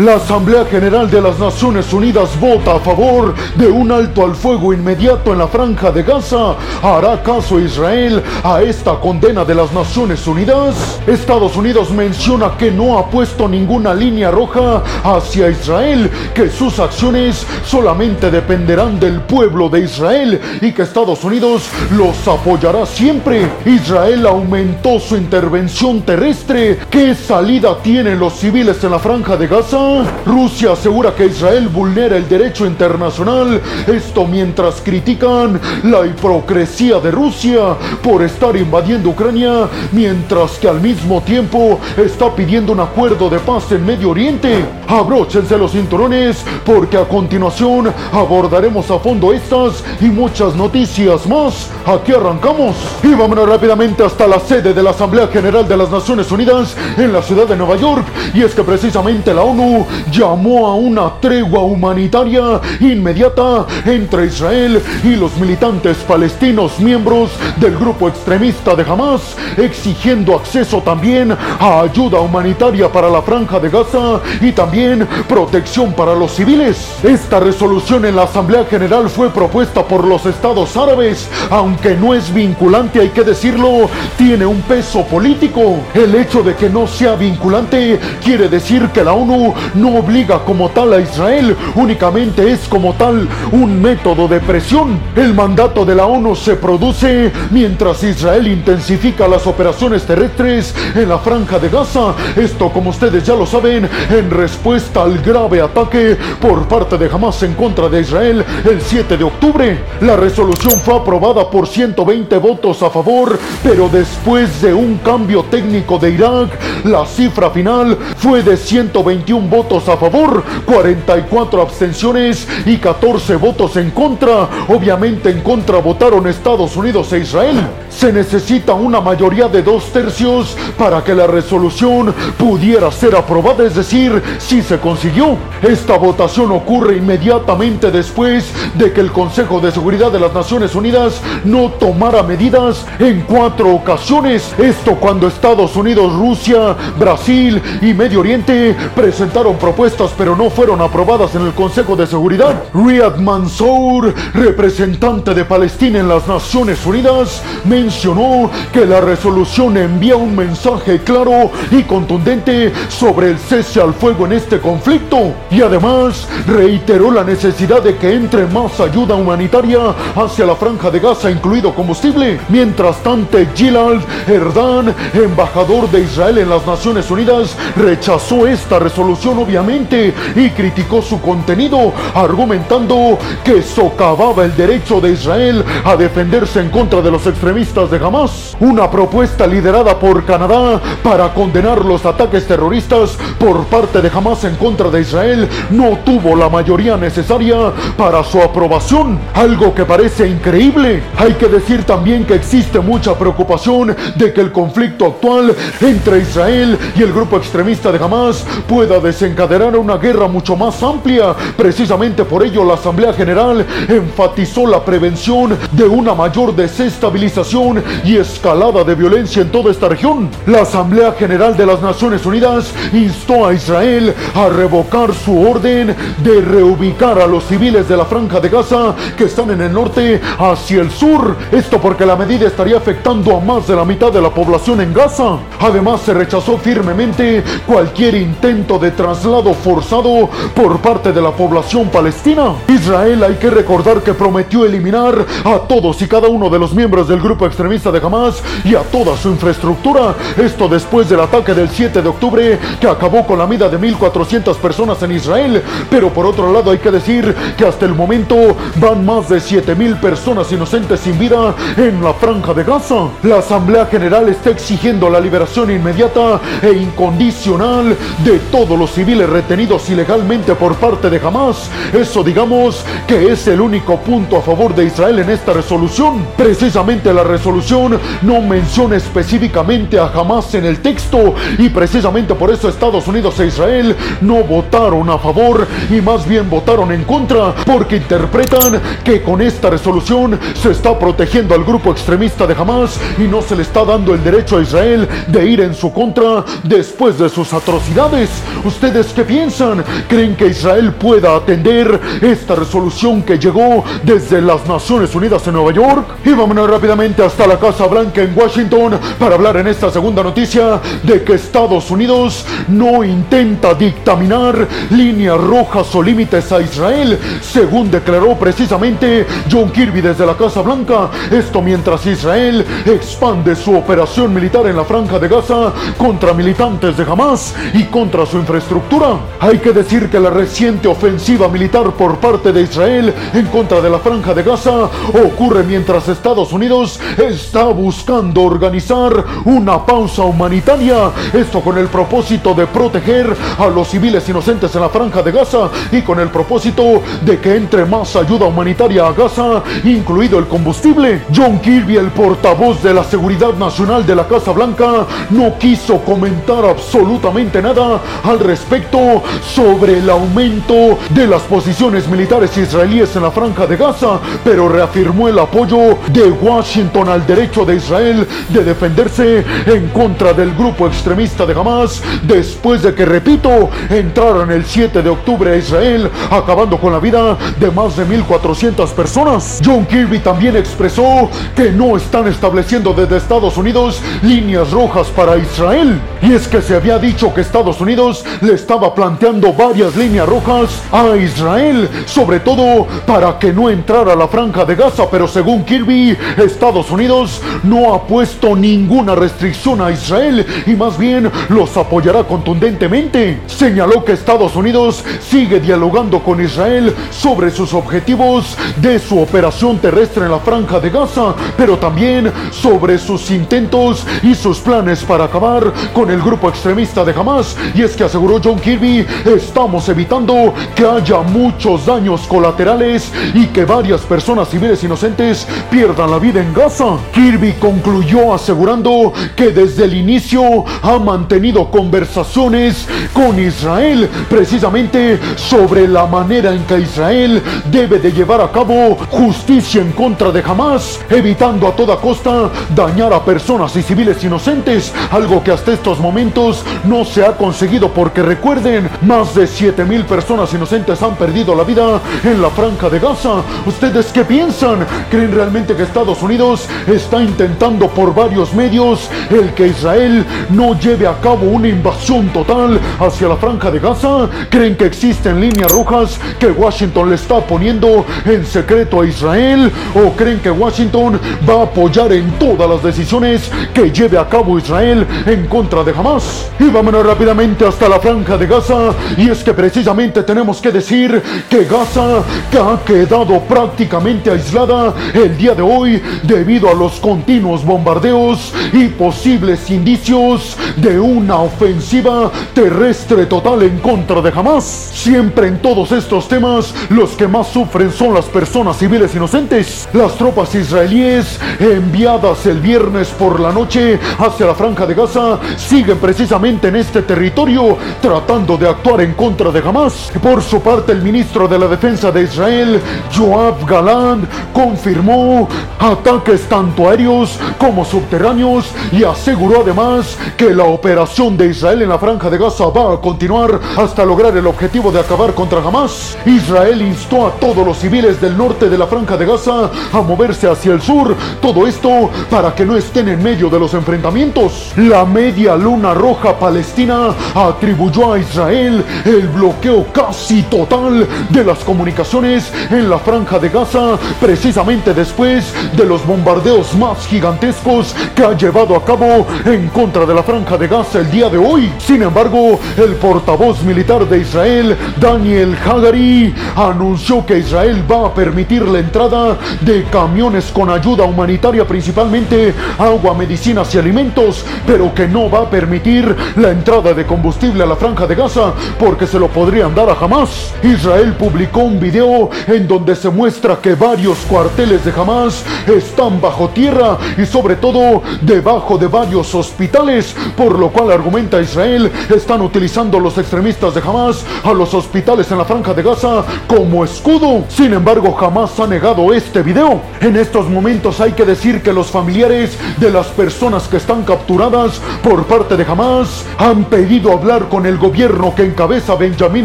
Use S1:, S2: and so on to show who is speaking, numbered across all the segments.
S1: La Asamblea General de las Naciones Unidas vota a favor de un alto al fuego inmediato en la franja de Gaza. ¿Hará caso Israel a esta condena de las Naciones Unidas? Estados Unidos menciona que no ha puesto ninguna línea roja hacia Israel, que sus acciones solamente dependerán del pueblo de Israel y que Estados Unidos los apoyará siempre. Israel aumentó su intervención terrestre. ¿Qué salida tienen los civiles en la franja de Gaza? Rusia asegura que Israel vulnera el derecho internacional. Esto mientras critican la hipocresía de Rusia por estar invadiendo Ucrania, mientras que al mismo tiempo está pidiendo un acuerdo de paz en Medio Oriente. Abróchense los cinturones porque a continuación abordaremos a fondo estas y muchas noticias más. Aquí arrancamos y vámonos rápidamente hasta la sede de la Asamblea General de las Naciones Unidas en la ciudad de Nueva York. Y es que precisamente la ONU llamó a una tregua humanitaria inmediata entre Israel y los militantes palestinos miembros del grupo extremista de Hamas, exigiendo acceso también a ayuda humanitaria para la franja de Gaza y también protección para los civiles. Esta resolución en la Asamblea General fue propuesta por los estados árabes, aunque no es vinculante, hay que decirlo, tiene un peso político. El hecho de que no sea vinculante quiere decir que la ONU no obliga como tal a Israel, únicamente es como tal un método de presión. El mandato de la ONU se produce mientras Israel intensifica las operaciones terrestres en la franja de Gaza. Esto, como ustedes ya lo saben, en respuesta al grave ataque por parte de Hamas en contra de Israel el 7 de octubre. La resolución fue aprobada por 120 votos a favor, pero después de un cambio técnico de Irak, la cifra final fue de 121 votos a favor, 44 abstenciones y 14 votos en contra. Obviamente en contra votaron Estados Unidos e Israel. Se necesita una mayoría de dos tercios para que la resolución pudiera ser aprobada, es decir, si se consiguió. Esta votación ocurre inmediatamente después de que el Consejo de Seguridad de las Naciones Unidas no tomara medidas en cuatro ocasiones. Esto cuando Estados Unidos, Rusia, Brasil y Medio Oriente presentaron propuestas pero no fueron aprobadas en el Consejo de Seguridad. Riyad Mansour, representante de Palestina en las Naciones Unidas, mencionó que la resolución envía un mensaje claro y contundente sobre el cese al fuego en este conflicto y además reiteró la necesidad de que entre más ayuda humanitaria hacia la franja de Gaza, incluido combustible. Mientras tanto, Gilad Erdan, embajador de Israel en las Naciones Unidas, rechazó esta resolución obviamente y criticó su contenido, argumentando que socavaba el derecho de Israel a defenderse en contra de los extremistas de Hamas. Una propuesta liderada por Canadá para condenar los ataques terroristas por parte de Hamas en contra de Israel no tuvo la mayoría necesaria para su aprobación, algo que parece increíble. Hay que decir también que existe mucha preocupación de que el conflicto actual entre Israel y el grupo extremista de Hamas pueda desencadenar encadenar una guerra mucho más amplia. Precisamente por ello la Asamblea General enfatizó la prevención de una mayor desestabilización y escalada de violencia en toda esta región. La Asamblea General de las Naciones Unidas instó a Israel a revocar su orden de reubicar a los civiles de la franja de Gaza que están en el norte hacia el sur. Esto porque la medida estaría afectando a más de la mitad de la población en Gaza. Además se rechazó firmemente cualquier intento de traslado forzado por parte de la población palestina. Israel hay que recordar que prometió eliminar a todos y cada uno de los miembros del grupo extremista de Hamas y a toda su infraestructura. Esto después del ataque del 7 de octubre que acabó con la vida de 1.400 personas en Israel. Pero por otro lado hay que decir que hasta el momento van más de 7.000 personas inocentes sin vida en la franja de Gaza. La Asamblea General está exigiendo la liberación inmediata e incondicional de todos los civiles retenidos ilegalmente por parte de Hamas. Eso digamos que es el único punto a favor de Israel en esta resolución. Precisamente la resolución resolución no menciona específicamente a Hamas en el texto y precisamente por eso Estados Unidos e Israel no votaron a favor y más bien votaron en contra porque interpretan que con esta resolución se está protegiendo al grupo extremista de Hamas y no se le está dando el derecho a Israel de ir en su contra después de sus atrocidades. ¿Ustedes qué piensan? ¿Creen que Israel pueda atender esta resolución que llegó desde las Naciones Unidas en Nueva York? Y vámonos rápidamente hasta la Casa Blanca en Washington para hablar en esta segunda noticia de que Estados Unidos no intenta dictaminar líneas rojas o límites a Israel, según declaró precisamente John Kirby desde la Casa Blanca. Esto mientras Israel expande su operación militar en la franja de Gaza contra militantes de Hamas y contra su infraestructura. Hay que decir que la reciente ofensiva militar por parte de Israel en contra de la franja de Gaza ocurre mientras Estados Unidos está buscando organizar una pausa humanitaria, esto con el propósito de proteger a los civiles inocentes en la franja de Gaza y con el propósito de que entre más ayuda humanitaria a Gaza, incluido el combustible. John Kirby, el portavoz de la Seguridad Nacional de la Casa Blanca, no quiso comentar absolutamente nada al respecto sobre el aumento de las posiciones militares israelíes en la franja de Gaza, pero reafirmó el apoyo de Washington al derecho de Israel de defenderse en contra del grupo extremista de Hamas después de que, repito, entraron el 7 de octubre a Israel, acabando con la vida de más de 1.400 personas. John Kirby también expresó que no están estableciendo desde Estados Unidos líneas rojas para Israel. Y es que se había dicho que Estados Unidos le estaba planteando varias líneas rojas a Israel, sobre todo para que no entrara a la franja de Gaza, pero según Kirby, Estados Unidos no ha puesto ninguna restricción a Israel y más bien los apoyará contundentemente. Señaló que Estados Unidos sigue dialogando con Israel sobre sus objetivos de su operación terrestre en la franja de Gaza, pero también sobre sus intentos y sus planes para acabar con el grupo extremista de Hamas. Y es que aseguró John Kirby, estamos evitando que haya muchos daños colaterales y que varias personas civiles inocentes pierdan la vida en Gaza. Kirby concluyó asegurando que desde el inicio ha mantenido conversaciones con Israel precisamente sobre la manera en que Israel debe de llevar a cabo justicia en contra de Hamas, evitando a toda costa dañar a personas y civiles inocentes, algo que hasta estos momentos no se ha conseguido porque recuerden, más de 7 mil personas inocentes han perdido la vida en la franja de Gaza. ¿Ustedes qué piensan? ¿Creen realmente que Estados Unidos está intentando por varios medios el que Israel no lleve a cabo una invasión total hacia la franja de Gaza? ¿Creen que existen líneas rojas que Washington le está poniendo en secreto a Israel? ¿O creen que Washington va a apoyar en todas las decisiones que lleve a cabo Israel en contra de Hamas? Y vámonos rápidamente hasta la franja de Gaza. Y es que precisamente tenemos que decir que Gaza que ha quedado prácticamente aislada el día de hoy debido a los continuos bombardeos y posibles indicios de una ofensiva terrestre total en contra de Hamas. Siempre en todos estos temas los que más sufren son las personas civiles inocentes. Las tropas israelíes enviadas el viernes por la noche hacia la franja de Gaza siguen precisamente en este territorio tratando de actuar en contra de Hamas. Por su parte el ministro de la defensa de Israel, Joab Galand, confirmó ataques tanto aéreos como subterráneos y aseguró además que la operación de Israel en la franja de Gaza va a continuar hasta lograr el objetivo de acabar contra Hamas. Israel instó a todos los civiles del norte de la franja de Gaza a moverse hacia el sur, todo esto para que no estén en medio de los enfrentamientos. La media luna roja palestina atribuyó a Israel el bloqueo casi total de las comunicaciones en la franja de Gaza precisamente después de los bombardeos más gigantescos que ha llevado a cabo en contra de la franja de Gaza el día de hoy. Sin embargo, el portavoz militar de Israel, Daniel Hagari, anunció que Israel va a permitir la entrada de camiones con ayuda humanitaria, principalmente agua, medicinas y alimentos, pero que no va a permitir la entrada de combustible a la franja de Gaza porque se lo podrían dar a Hamas. Israel publicó un video en donde se muestra que varios cuarteles de Hamas están bajo tierra y sobre todo debajo de varios hospitales, por lo cual argumenta Israel, están utilizando los extremistas de Hamas a los hospitales en la franja de Gaza como escudo. Sin embargo, jamás ha negado este video. En estos momentos hay que decir que los familiares de las personas que están capturadas por parte de Hamas han pedido hablar con el gobierno que encabeza Benjamin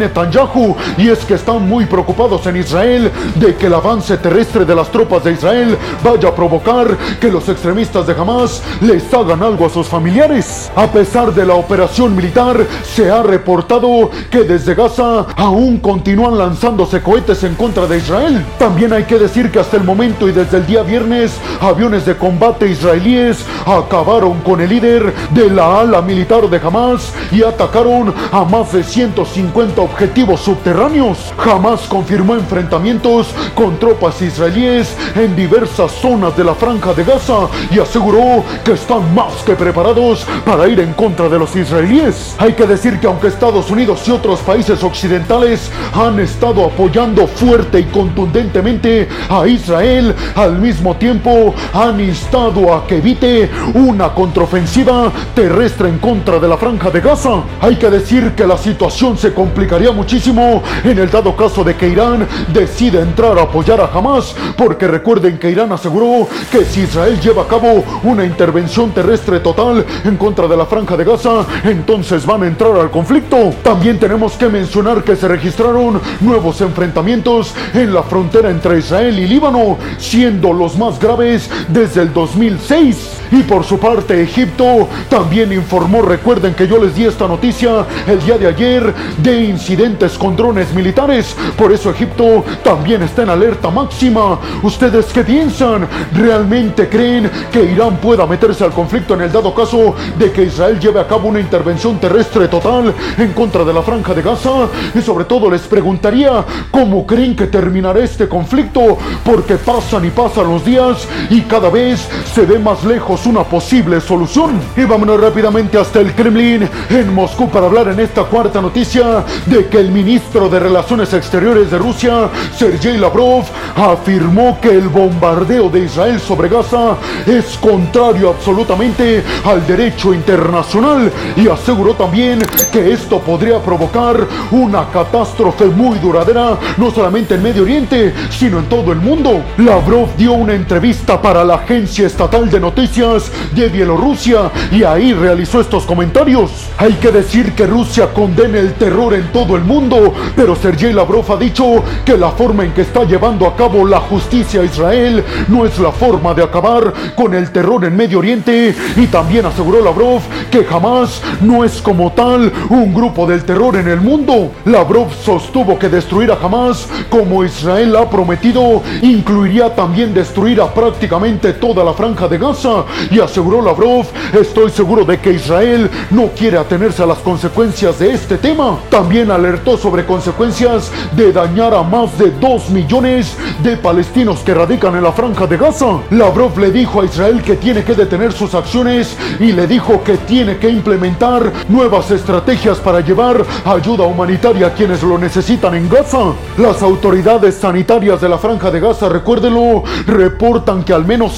S1: Netanyahu y es que están muy preocupados en Israel de que el avance terrestre de las tropas de Israel vaya a provocar que los extremistas de Hamas les hagan algo a sus familiares. A pesar de la operación militar, se ha reportado que desde Gaza aún continúan lanzándose cohetes en contra de Israel. También hay que decir que hasta el momento y desde el día viernes, aviones de combate israelíes acabaron con el líder de la ala militar de Hamas y atacaron a más de 150 objetivos subterráneos. Hamas confirmó enfrentamientos con tropas israelíes en diversas zonas de la franja de Gaza y aseguró que están más que preparados para ir en contra de los israelíes. Hay que decir que aunque Estados Unidos y otros países occidentales han estado apoyando fuerte y contundentemente a Israel, al mismo tiempo han instado a que evite una contraofensiva terrestre en contra de la franja de Gaza. Hay que decir que la situación se complicaría muchísimo en el dado caso de que Irán decida entrar a apoyar a Hamas, porque recuerden que Irán aseguró que si Israel lleva a cabo una intervención terrestre total en contra de la franja de Gaza, entonces van a entrar al conflicto. También tenemos que mencionar que se registraron nuevos enfrentamientos en la frontera entre Israel y Líbano, siendo los más graves desde el 2006. Y por su parte, Egipto también informó, recuerden que yo les di esta noticia el día de ayer, de incidentes con drones militares. Por eso Egipto también está en alerta máxima. ¿Ustedes qué piensan? ¿Realmente creen que Irán pueda meterse al conflicto en el dado caso de que Israel lleve a cabo una intervención terrestre total en contra de la franja de Gaza? Y sobre todo les preguntaría, ¿cómo creen que terminará este conflicto? Porque pasan y pasan los días y cada vez se ve más lejos una posible solución. Y vámonos rápidamente hasta el Kremlin en Moscú para hablar en esta cuarta noticia de que el ministro de Relaciones Exteriores de Rusia, Sergei Lavrov, afirmó que el bombardeo de Israel sobre Gaza es contrario absolutamente al derecho internacional y aseguró también que esto podría provocar una catástrofe muy duradera, no solamente en Medio Oriente, sino en todo el mundo. Lavrov dio una entrevista para la agencia estatal de noticias de Bielorrusia y ahí realizó estos comentarios. Hay que decir que Rusia condena el terror en todo el mundo, pero Sergei Lavrov ha dicho que la forma en que está llevando a cabo la justicia a Israel no es la forma de acabar con el terror en Medio Oriente y también aseguró Lavrov que jamás no es como tal un grupo del terror en el mundo. Lavrov sostuvo que destruir a Hamas como Israel ha prometido incluiría también destruir a prácticamente toda la franja de Gaza y aseguró Lavrov, estoy seguro de que Israel no quiere atenerse a las consecuencias de este tema. También alertó sobre consecuencias de dañar a más de 2 millones de palestinos que radican en la franja de Gaza. Lavrov le dijo a Israel que tiene que detener sus acciones y le dijo que tiene que implementar nuevas estrategias para llevar ayuda humanitaria a quienes lo necesitan en Gaza. Las autoridades sanitarias de la franja de Gaza, recuérdelo, reportan que al menos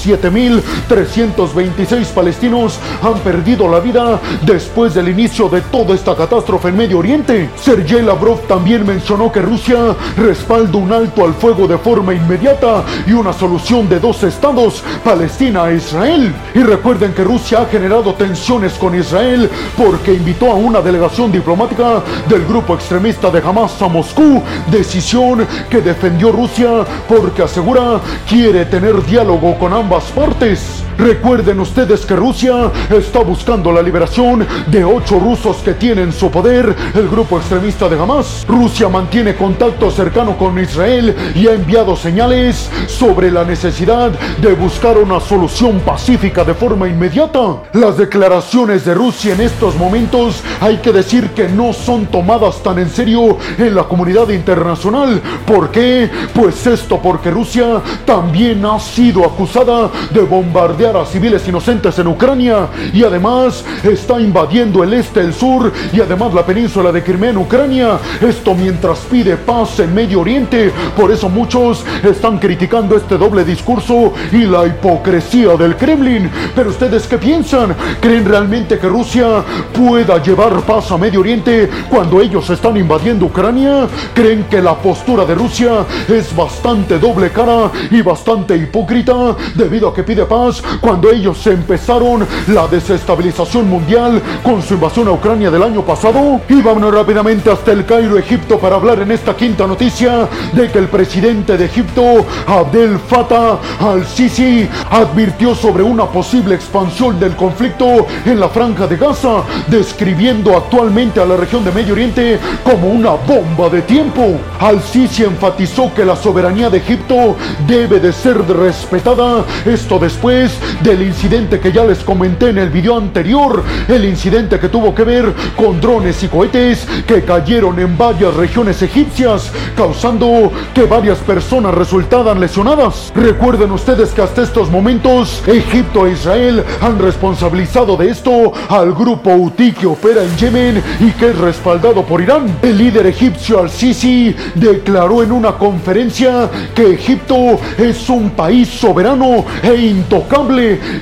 S1: 7.326 palestinos han perdido la vida después del inicio de toda esta catástrofe en Medio Oriente. Sergei Lavrov también mencionó que Rusia respalda un alto al fuego de forma inmediata y una solución de dos estados, Palestina e Israel. Y recuerden que Rusia ha generado tensiones con Israel porque invitó a una delegación diplomática del grupo extremista de Hamas a Moscú, decisión que defendió Rusia porque asegura quiere tener diálogo con ambas partes. Recuerden ustedes que Rusia está buscando la liberación de ocho rusos que tienen su poder el grupo extremista de Hamas. Rusia mantiene contacto cercano con Israel y ha enviado señales sobre la necesidad de buscar una solución pacífica de forma inmediata. Las declaraciones de Rusia en estos momentos hay que decir que no son tomadas tan en serio en la comunidad internacional. ¿Por qué? Pues esto porque Rusia también ha sido acusada de bombardear a civiles inocentes en Ucrania y además está invadiendo el este, el sur y además la península de Crimea en Ucrania. Esto mientras pide paz en Medio Oriente. Por eso muchos están criticando este doble discurso y la hipocresía del Kremlin. Pero ustedes qué piensan? ¿Creen realmente que Rusia pueda llevar paz a Medio Oriente cuando ellos están invadiendo Ucrania? ¿Creen que la postura de Rusia es bastante doble cara y bastante hipócrita debido a que pide paz cuando ellos empezaron la desestabilización mundial con su invasión a Ucrania del año pasado? Y vámonos rápidamente hasta el Cairo, Egipto, para hablar en esta quinta noticia de que el presidente de Egipto, Abdel Fattah al-Sisi, advirtió sobre una posible expansión del conflicto en la franja de Gaza, describiendo actualmente a la región de Medio Oriente como una bomba de tiempo. Al-Sisi enfatizó que la soberanía de Egipto debe de ser respetada, esto después del incidente que ya les comenté en el video anterior, el incidente que tuvo que ver con drones y cohetes que cayeron en varias regiones egipcias, causando que varias personas resultaran lesionadas. Recuerden ustedes que hasta estos momentos Egipto e Israel han responsabilizado de esto al grupo Houthi que opera en Yemen y que es respaldado por Irán. El líder egipcio al-Sisi declaró en una conferencia que Egipto es un país soberano e intocable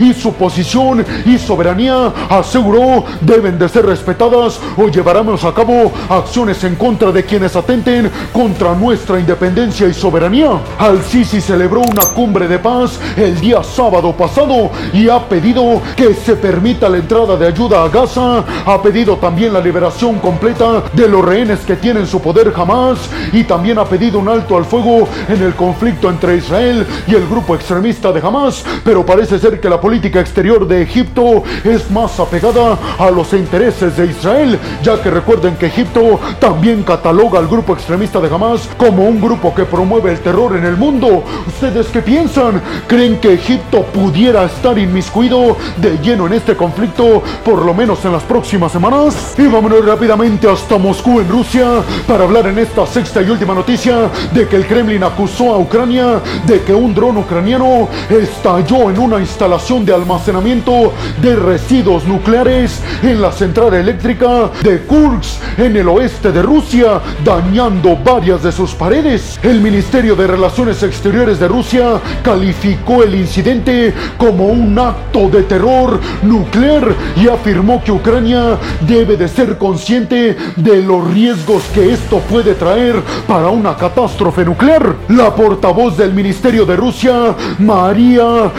S1: y su posición y soberanía, aseguró, deben de ser respetadas o llevaremos a cabo acciones en contra de quienes atenten contra nuestra independencia y soberanía. Al-Sisi celebró una cumbre de paz el día sábado pasado y ha pedido que se permita la entrada de ayuda a Gaza, ha pedido también la liberación completa de los rehenes que tienen su poder jamás y también ha pedido un alto al fuego en el conflicto entre Israel y el grupo extremista de Hamas, pero parece ser que la política exterior de Egipto es más apegada a los intereses de Israel, ya que recuerden que Egipto también cataloga al grupo extremista de Hamas como un grupo que promueve el terror en el mundo. ¿Ustedes qué piensan? ¿Creen que Egipto pudiera estar inmiscuido de lleno en este conflicto, por lo menos en las próximas semanas? Y vámonos rápidamente hasta Moscú, en Rusia, para hablar en esta sexta y última noticia de que el Kremlin acusó a Ucrania de que un dron ucraniano estalló en una instalación de almacenamiento de residuos nucleares en la central eléctrica de Kursk, en el oeste de Rusia, dañando varias de sus paredes. El Ministerio de Relaciones Exteriores de Rusia calificó el incidente como un acto de terror nuclear y afirmó que Ucrania debe de ser consciente de los riesgos que esto puede traer para una catástrofe nuclear. La portavoz del Ministerio de Rusia, María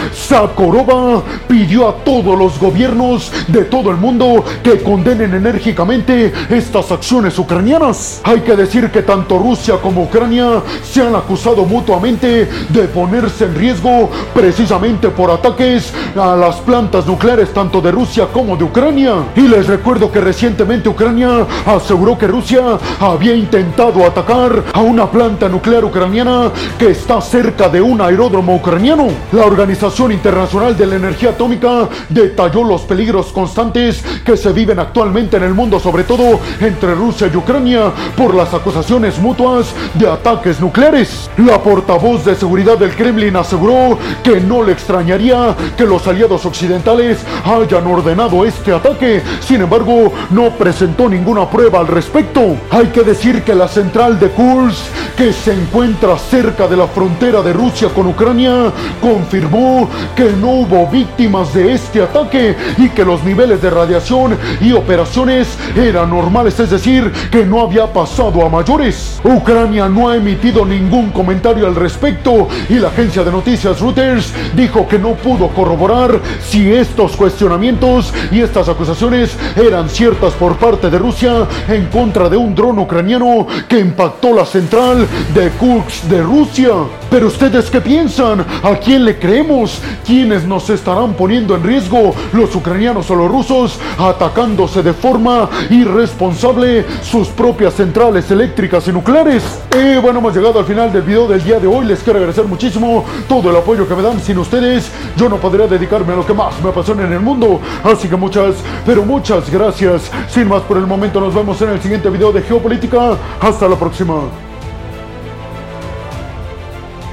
S1: Zakharova, pidió a todos los gobiernos de todo el mundo que condenen enérgicamente estas acciones ucranianas. Hay que decir que tanto Rusia como Ucrania se han acusado mutuamente de ponerse en riesgo precisamente por ataques a las plantas nucleares tanto de Rusia como de Ucrania. Y les recuerdo que recientemente Ucrania aseguró que Rusia había intentado atacar a una planta nuclear ucraniana que está cerca de un aeródromo ucraniano. La Organización Internacional de la Energía Atómica detalló los peligros constantes que se viven actualmente en el mundo, sobre todo entre Rusia y Ucrania, por las acusaciones mutuas de ataques nucleares. La portavoz de seguridad del Kremlin aseguró que no le extrañaría que los aliados occidentales hayan ordenado este ataque. Sin embargo, no presentó ninguna prueba al respecto. Hay que decir que la central de Kursk, que se encuentra cerca de la frontera de Rusia con Ucrania, confirmó que no hubo víctimas de este ataque y que los niveles de radiación y operaciones eran normales, es decir, que no había pasado a mayores. Ucrania no ha emitido ningún comentario al respecto y la agencia de noticias Reuters dijo que no pudo corroborar si estos cuestionamientos y estas acusaciones eran ciertas por parte de Rusia en contra de un dron ucraniano que impactó la central de Kursk de Rusia. Pero ustedes qué piensan? ¿A quién le creemos? ¿Quiénes nos estarán poniendo en riesgo? ¿Los ucranianos o los rusos atacándose de forma irresponsable sus propias centrales eléctricas y nucleares? Y bueno, hemos llegado al final del video del día de hoy. Les quiero agradecer muchísimo todo el apoyo que me dan. Sin ustedes, yo no podría dedicarme a lo que más me apasiona en el mundo. Así que muchas, pero muchas gracias. Sin más por el momento, nos vemos en el siguiente video de Geopolítica. Hasta la próxima.